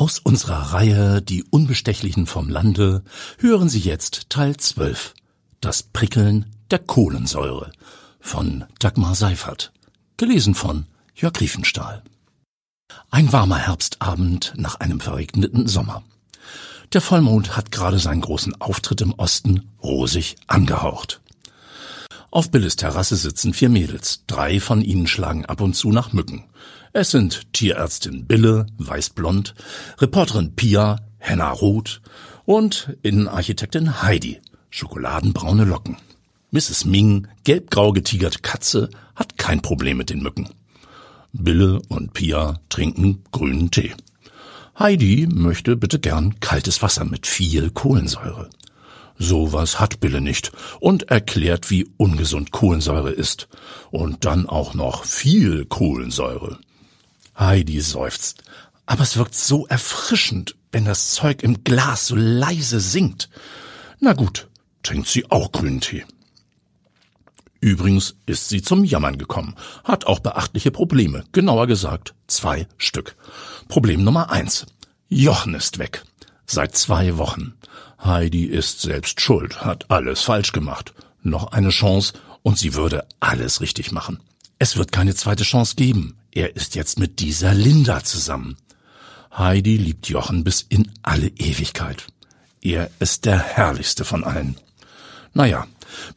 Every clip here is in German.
Aus unserer Reihe Die Unbestechlichen vom Lande hören Sie jetzt Teil 12. Das Prickeln der Kohlensäure von Dagmar Seifert. Gelesen von Jörg Riefenstahl. Ein warmer Herbstabend nach einem verregneten Sommer. Der Vollmond hat gerade seinen großen Auftritt im Osten rosig angehaucht. Auf Billes Terrasse sitzen vier Mädels. Drei von ihnen schlagen ab und zu nach Mücken. Es sind Tierärztin Bille, weißblond, Reporterin Pia, Henna rot und Innenarchitektin Heidi, schokoladenbraune Locken. Mrs. Ming, gelbgrau getigerte Katze, hat kein Problem mit den Mücken. Bille und Pia trinken grünen Tee. Heidi möchte bitte gern kaltes Wasser mit viel Kohlensäure. Sowas hat Bille nicht und erklärt, wie ungesund Kohlensäure ist. Und dann auch noch viel Kohlensäure. Heidi seufzt. Aber es wirkt so erfrischend, wenn das Zeug im Glas so leise singt. Na gut, trinkt sie auch grünen Tee. Übrigens ist sie zum Jammern gekommen, hat auch beachtliche Probleme, genauer gesagt zwei Stück. Problem Nummer eins. Jochen ist weg. Seit zwei Wochen. Heidi ist selbst schuld, hat alles falsch gemacht. Noch eine Chance und sie würde alles richtig machen. Es wird keine zweite Chance geben. Er ist jetzt mit dieser Linda zusammen. Heidi liebt Jochen bis in alle Ewigkeit. Er ist der herrlichste von allen. Naja,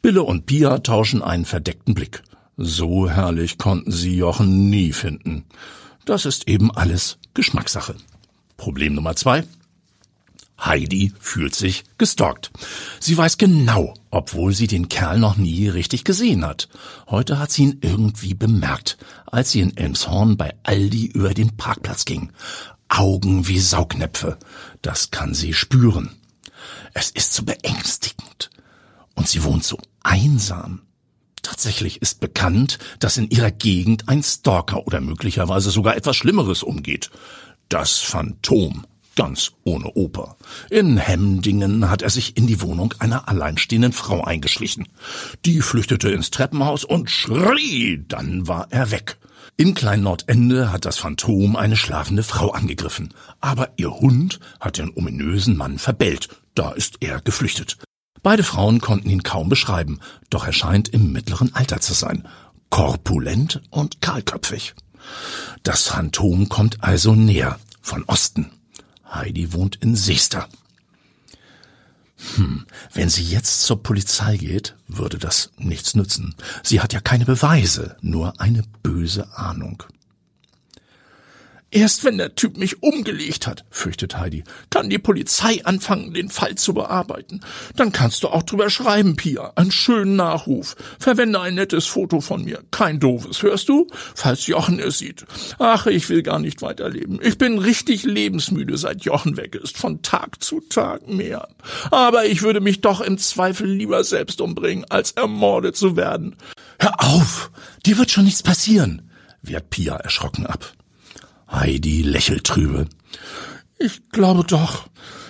Bille und Pia tauschen einen verdeckten Blick. So herrlich konnten sie Jochen nie finden. Das ist eben alles Geschmackssache. Problem Nummer zwei. Heidi fühlt sich gestalkt. Sie weiß genau, obwohl sie den Kerl noch nie richtig gesehen hat. Heute hat sie ihn irgendwie bemerkt, als sie in Elmshorn bei Aldi über den Parkplatz ging. Augen wie Saugnäpfe. Das kann sie spüren. Es ist so beängstigend. Und sie wohnt so einsam. Tatsächlich ist bekannt, dass in ihrer Gegend ein Stalker oder möglicherweise sogar etwas Schlimmeres umgeht. Das Phantom ganz ohne Oper. In Hemdingen hat er sich in die Wohnung einer alleinstehenden Frau eingeschlichen. Die flüchtete ins Treppenhaus und schrie, dann war er weg. In Klein-Nordende hat das Phantom eine schlafende Frau angegriffen, aber ihr Hund hat den ominösen Mann verbellt, da ist er geflüchtet. Beide Frauen konnten ihn kaum beschreiben, doch er scheint im mittleren Alter zu sein, korpulent und kahlköpfig. Das Phantom kommt also näher, von Osten. Heidi wohnt in Seester. Hm, wenn sie jetzt zur Polizei geht, würde das nichts nützen. Sie hat ja keine Beweise, nur eine böse Ahnung. Erst wenn der Typ mich umgelegt hat, fürchtet Heidi, kann die Polizei anfangen, den Fall zu bearbeiten. Dann kannst du auch drüber schreiben, Pia. Einen schönen Nachruf. Verwende ein nettes Foto von mir. Kein doofes, hörst du? Falls Jochen es sieht. Ach, ich will gar nicht weiterleben. Ich bin richtig lebensmüde, seit Jochen weg ist. Von Tag zu Tag mehr. Aber ich würde mich doch im Zweifel lieber selbst umbringen, als ermordet zu werden. Hör auf! Dir wird schon nichts passieren, wehrt Pia erschrocken ab. Heidi lächelt trübe. Ich glaube doch.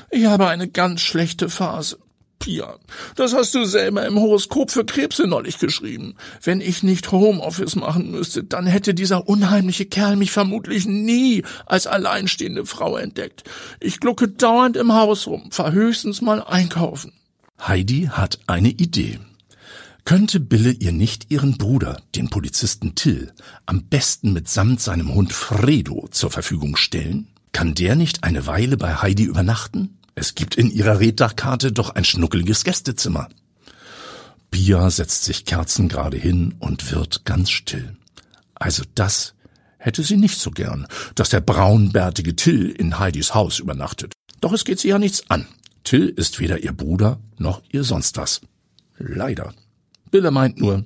Ich habe eine ganz schlechte Phase. Pia, das hast du selber im Horoskop für Krebse neulich geschrieben. Wenn ich nicht Homeoffice machen müsste, dann hätte dieser unheimliche Kerl mich vermutlich nie als alleinstehende Frau entdeckt. Ich glucke dauernd im Haus rum, fahr höchstens mal einkaufen. Heidi hat eine Idee. Könnte Bille ihr nicht ihren Bruder, den Polizisten Till, am besten mitsamt seinem Hund Fredo zur Verfügung stellen? Kann der nicht eine Weile bei Heidi übernachten? Es gibt in ihrer Reddachkarte doch ein schnuckeliges Gästezimmer. Bia setzt sich kerzengerade hin und wird ganz still. Also das hätte sie nicht so gern, dass der braunbärtige Till in Heidis Haus übernachtet. Doch es geht sie ja nichts an. Till ist weder ihr Bruder noch ihr sonst was. Leider. Bille meint nur,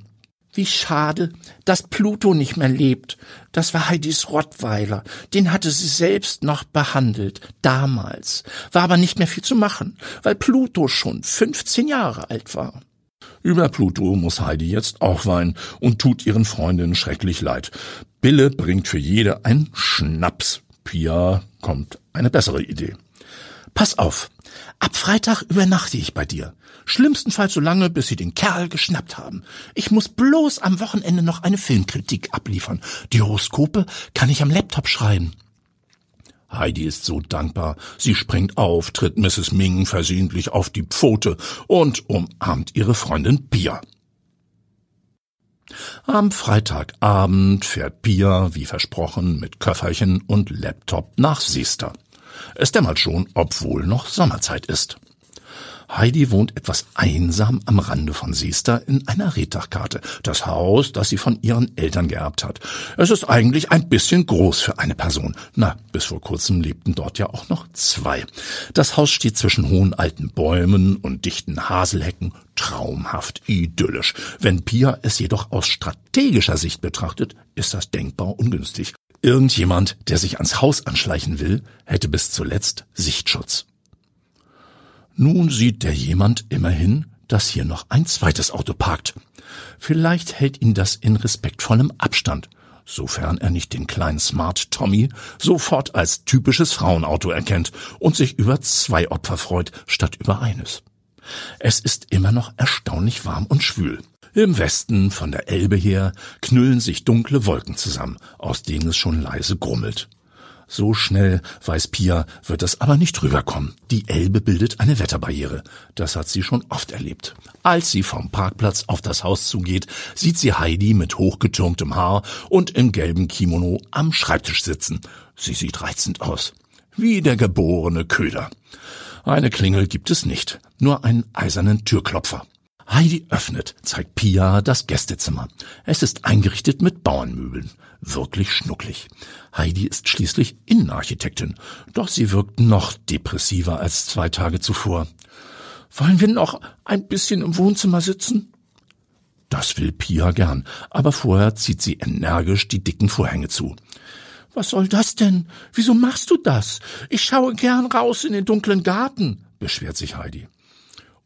wie schade, dass Pluto nicht mehr lebt. Das war Heidis Rottweiler. Den hatte sie selbst noch behandelt. Damals. War aber nicht mehr viel zu machen, weil Pluto schon 15 Jahre alt war. Über Pluto muss Heidi jetzt auch weinen und tut ihren Freundinnen schrecklich leid. Bille bringt für jede ein Schnaps. Pia kommt eine bessere Idee. Pass auf. Ab Freitag übernachte ich bei dir. Schlimmstenfalls so lange, bis sie den Kerl geschnappt haben. Ich muss bloß am Wochenende noch eine Filmkritik abliefern. Die Horoskope kann ich am Laptop schreiben. Heidi ist so dankbar. Sie springt auf, tritt Mrs. Ming versehentlich auf die Pfote und umarmt ihre Freundin Pia. Am Freitagabend fährt Pia, wie versprochen, mit Köfferchen und Laptop nach Seester. Es dämmert schon, obwohl noch Sommerzeit ist. Heidi wohnt etwas einsam am Rande von Seester in einer Reddachkarte. Das Haus, das sie von ihren Eltern geerbt hat. Es ist eigentlich ein bisschen groß für eine Person. Na, bis vor kurzem lebten dort ja auch noch zwei. Das Haus steht zwischen hohen alten Bäumen und dichten Haselhecken. Traumhaft idyllisch. Wenn Pia es jedoch aus strategischer Sicht betrachtet, ist das denkbar ungünstig. Irgendjemand, der sich ans Haus anschleichen will, hätte bis zuletzt Sichtschutz. Nun sieht der jemand immerhin, dass hier noch ein zweites Auto parkt. Vielleicht hält ihn das in respektvollem Abstand, sofern er nicht den kleinen Smart Tommy sofort als typisches Frauenauto erkennt und sich über zwei Opfer freut, statt über eines. Es ist immer noch erstaunlich warm und schwül. Im Westen von der Elbe her knüllen sich dunkle Wolken zusammen, aus denen es schon leise grummelt. So schnell, weiß Pia, wird es aber nicht rüberkommen. Die Elbe bildet eine Wetterbarriere. Das hat sie schon oft erlebt. Als sie vom Parkplatz auf das Haus zugeht, sieht sie Heidi mit hochgetürmtem Haar und im gelben Kimono am Schreibtisch sitzen. Sie sieht reizend aus. Wie der geborene Köder. Eine Klingel gibt es nicht, nur einen eisernen Türklopfer. Heidi öffnet, zeigt Pia das Gästezimmer. Es ist eingerichtet mit Bauernmöbeln. Wirklich schnucklig. Heidi ist schließlich Innenarchitektin, doch sie wirkt noch depressiver als zwei Tage zuvor. Wollen wir noch ein bisschen im Wohnzimmer sitzen? Das will Pia gern, aber vorher zieht sie energisch die dicken Vorhänge zu. Was soll das denn? Wieso machst du das? Ich schaue gern raus in den dunklen Garten, beschwert sich Heidi.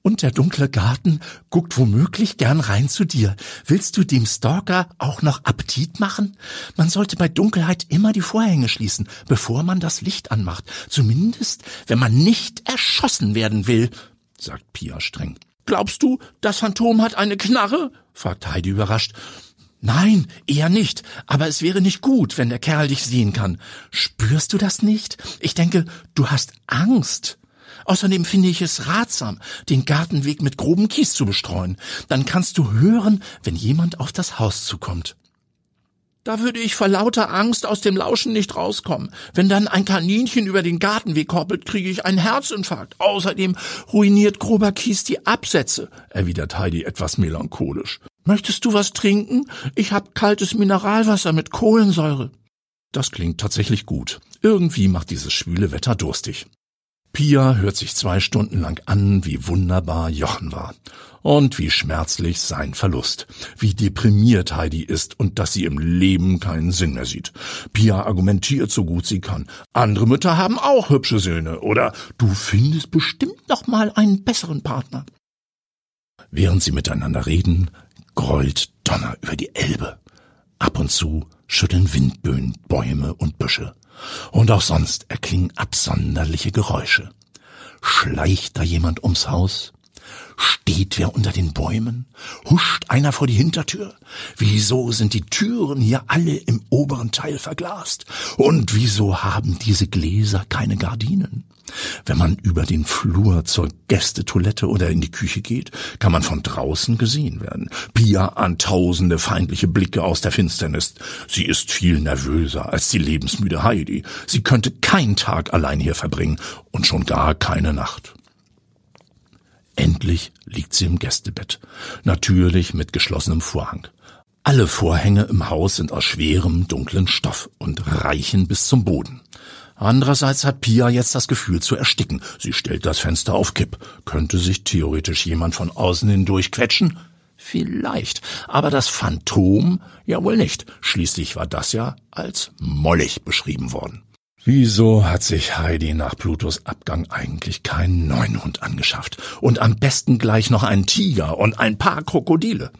Und der dunkle Garten guckt womöglich gern rein zu dir. Willst du dem Stalker auch noch Appetit machen? Man sollte bei Dunkelheit immer die Vorhänge schließen, bevor man das Licht anmacht. Zumindest, wenn man nicht erschossen werden will, sagt Pia streng. Glaubst du, das Phantom hat eine Knarre? fragt Heidi überrascht. Nein, eher nicht. Aber es wäre nicht gut, wenn der Kerl dich sehen kann. Spürst du das nicht? Ich denke, du hast Angst. Außerdem finde ich es ratsam, den Gartenweg mit grobem Kies zu bestreuen. Dann kannst du hören, wenn jemand auf das Haus zukommt. Da würde ich vor lauter Angst aus dem Lauschen nicht rauskommen. Wenn dann ein Kaninchen über den Gartenweg hoppelt, kriege ich einen Herzinfarkt. Außerdem ruiniert grober Kies die Absätze, erwidert Heidi etwas melancholisch. Möchtest du was trinken? Ich hab kaltes Mineralwasser mit Kohlensäure. Das klingt tatsächlich gut. Irgendwie macht dieses schwüle Wetter durstig. Pia hört sich zwei Stunden lang an, wie wunderbar Jochen war. Und wie schmerzlich sein Verlust. Wie deprimiert Heidi ist und dass sie im Leben keinen Sinn mehr sieht. Pia argumentiert so gut sie kann. Andere Mütter haben auch hübsche Söhne. Oder du findest bestimmt noch mal einen besseren Partner. Während sie miteinander reden, grollt Donner über die Elbe. Ab und zu schütteln Windböen Bäume und Büsche. Und auch sonst erklingen absonderliche Geräusche. Schleicht da jemand ums Haus? Steht wer unter den Bäumen? Huscht einer vor die Hintertür? Wieso sind die Türen hier alle im oberen Teil verglast? Und wieso haben diese Gläser keine Gardinen? Wenn man über den Flur zur Gästetoilette oder in die Küche geht, kann man von draußen gesehen werden. Pia an tausende feindliche Blicke aus der Finsternis. Sie ist viel nervöser als die lebensmüde Heidi. Sie könnte keinen Tag allein hier verbringen und schon gar keine Nacht. Endlich liegt sie im Gästebett, natürlich mit geschlossenem Vorhang. Alle Vorhänge im Haus sind aus schwerem, dunklen Stoff und reichen bis zum Boden. Andererseits hat Pia jetzt das Gefühl zu ersticken. Sie stellt das Fenster auf Kipp. Könnte sich theoretisch jemand von außen hindurch quetschen? Vielleicht. Aber das Phantom? Ja wohl nicht. Schließlich war das ja als mollig beschrieben worden. Wieso hat sich Heidi nach Plutos Abgang eigentlich keinen neuen Hund angeschafft? Und am besten gleich noch einen Tiger und ein paar Krokodile.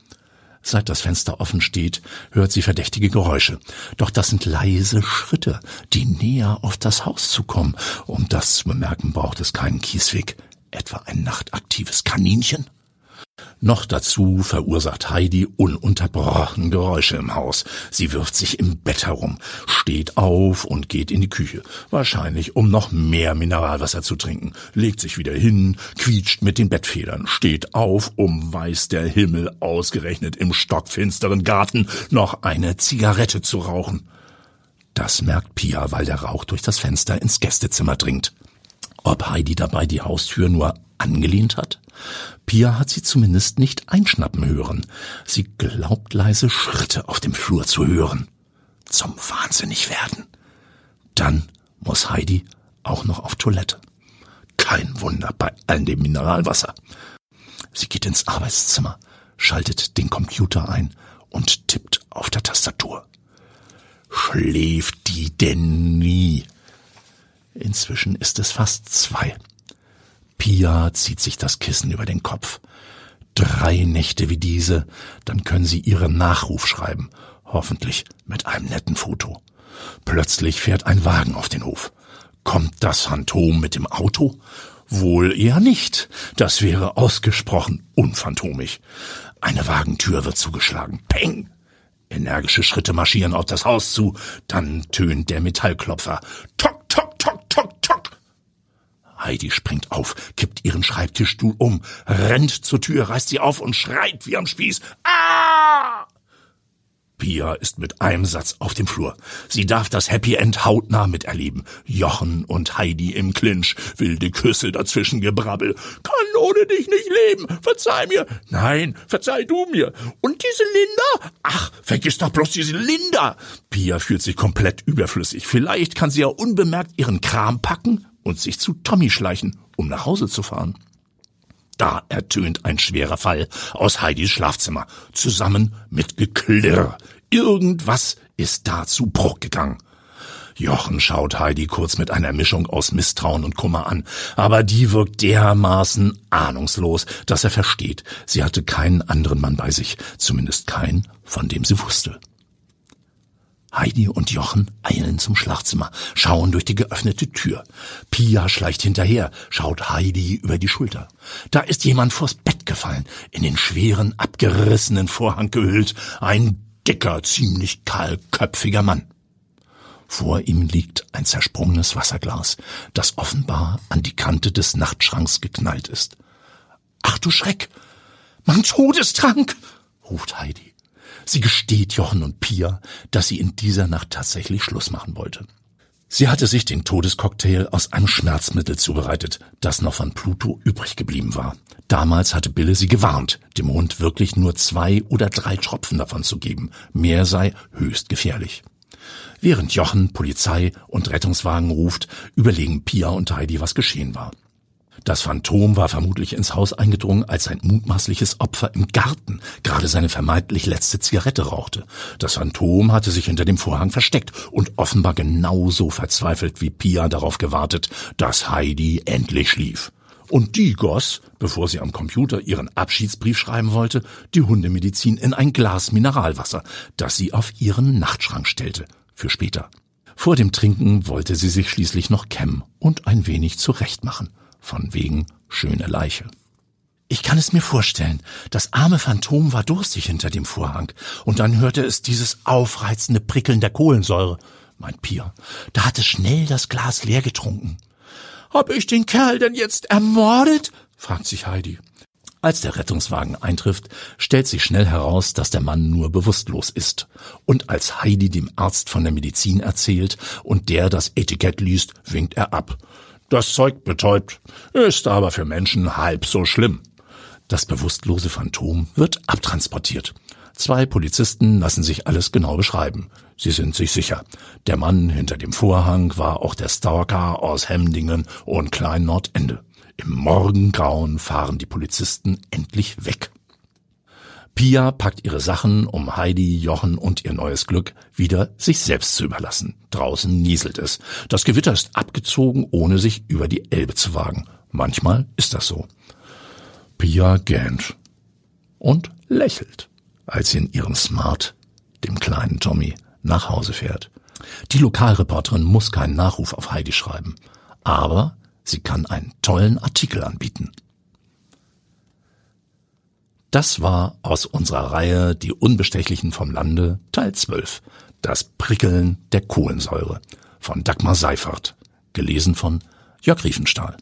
Seit das Fenster offen steht, hört sie verdächtige Geräusche. Doch das sind leise Schritte, die näher auf das Haus zu kommen. Um das zu bemerken, braucht es keinen Kiesweg. Etwa ein nachtaktives Kaninchen? Noch dazu verursacht Heidi ununterbrochen Geräusche im Haus. Sie wirft sich im Bett herum, steht auf und geht in die Küche, wahrscheinlich um noch mehr Mineralwasser zu trinken, legt sich wieder hin, quietscht mit den Bettfedern, steht auf, um weiß der Himmel ausgerechnet im stockfinsteren Garten noch eine Zigarette zu rauchen. Das merkt Pia, weil der Rauch durch das Fenster ins Gästezimmer dringt. Ob Heidi dabei die Haustür nur angelehnt hat? Pia hat sie zumindest nicht einschnappen hören. Sie glaubt leise Schritte auf dem Flur zu hören. Zum Wahnsinnig werden. Dann muss Heidi auch noch auf Toilette. Kein Wunder bei all dem Mineralwasser. Sie geht ins Arbeitszimmer, schaltet den Computer ein und tippt auf der Tastatur. Schläft die denn nie? Inzwischen ist es fast zwei. Pia zieht sich das Kissen über den Kopf. Drei Nächte wie diese, dann können sie ihren Nachruf schreiben. Hoffentlich mit einem netten Foto. Plötzlich fährt ein Wagen auf den Hof. Kommt das Phantom mit dem Auto? Wohl eher nicht. Das wäre ausgesprochen unphantomig. Eine Wagentür wird zugeschlagen. Peng! Energische Schritte marschieren auf das Haus zu. Dann tönt der Metallklopfer. Tok, Heidi springt auf, kippt ihren Schreibtischstuhl um, rennt zur Tür, reißt sie auf und schreit wie am Spieß. Ah! Pia ist mit einem Satz auf dem Flur. Sie darf das Happy End hautnah miterleben. Jochen und Heidi im Clinch, wilde Küsse dazwischen Gebrabbel. Kann ohne dich nicht leben. Verzeih mir. Nein, verzeih du mir. Und diese Linda? Ach, vergiss doch bloß diese Linda. Pia fühlt sich komplett überflüssig. Vielleicht kann sie ja unbemerkt ihren Kram packen und sich zu Tommy schleichen, um nach Hause zu fahren. Da ertönt ein schwerer Fall aus Heidis Schlafzimmer, zusammen mit Geklirr. Irgendwas ist da zu Bruch gegangen. Jochen schaut Heidi kurz mit einer Mischung aus Misstrauen und Kummer an, aber die wirkt dermaßen ahnungslos, dass er versteht, sie hatte keinen anderen Mann bei sich, zumindest keinen, von dem sie wusste. Heidi und Jochen eilen zum Schlafzimmer, schauen durch die geöffnete Tür. Pia schleicht hinterher, schaut Heidi über die Schulter. Da ist jemand vors Bett gefallen, in den schweren, abgerissenen Vorhang gehüllt, ein dicker, ziemlich kahlköpfiger Mann. Vor ihm liegt ein zersprungenes Wasserglas, das offenbar an die Kante des Nachtschranks geknallt ist. Ach du Schreck! Mein Todestrank! ruft Heidi. Sie gesteht Jochen und Pia, dass sie in dieser Nacht tatsächlich Schluss machen wollte. Sie hatte sich den Todescocktail aus einem Schmerzmittel zubereitet, das noch von Pluto übrig geblieben war. Damals hatte Bille sie gewarnt, dem Hund wirklich nur zwei oder drei Tropfen davon zu geben. Mehr sei höchst gefährlich. Während Jochen Polizei und Rettungswagen ruft, überlegen Pia und Heidi, was geschehen war. Das Phantom war vermutlich ins Haus eingedrungen, als sein mutmaßliches Opfer im Garten gerade seine vermeintlich letzte Zigarette rauchte. Das Phantom hatte sich hinter dem Vorhang versteckt und offenbar genauso verzweifelt wie Pia darauf gewartet, dass Heidi endlich schlief. Und die goss, bevor sie am Computer ihren Abschiedsbrief schreiben wollte, die Hundemedizin in ein Glas Mineralwasser, das sie auf ihren Nachtschrank stellte, für später. Vor dem Trinken wollte sie sich schließlich noch kämmen und ein wenig zurechtmachen von wegen schöne Leiche. Ich kann es mir vorstellen. Das arme Phantom war durstig hinter dem Vorhang. Und dann hörte es dieses aufreizende Prickeln der Kohlensäure, meint Pia. Da hat es schnell das Glas leer getrunken. Hab ich den Kerl denn jetzt ermordet? fragt sich Heidi. Als der Rettungswagen eintrifft, stellt sich schnell heraus, dass der Mann nur bewusstlos ist. Und als Heidi dem Arzt von der Medizin erzählt und der das Etikett liest, winkt er ab. Das Zeug betäubt, ist aber für Menschen halb so schlimm. Das bewusstlose Phantom wird abtransportiert. Zwei Polizisten lassen sich alles genau beschreiben. Sie sind sich sicher. Der Mann hinter dem Vorhang war auch der Stalker aus Hemdingen und Klein Nordende. Im Morgengrauen fahren die Polizisten endlich weg. Pia packt ihre Sachen, um Heidi, Jochen und ihr neues Glück wieder sich selbst zu überlassen. Draußen nieselt es. Das Gewitter ist abgezogen, ohne sich über die Elbe zu wagen. Manchmal ist das so. Pia gähnt und lächelt, als sie in ihrem Smart, dem kleinen Tommy, nach Hause fährt. Die Lokalreporterin muss keinen Nachruf auf Heidi schreiben, aber sie kann einen tollen Artikel anbieten. Das war aus unserer Reihe Die Unbestechlichen vom Lande Teil 12. Das Prickeln der Kohlensäure von Dagmar Seifert. Gelesen von Jörg Riefenstahl.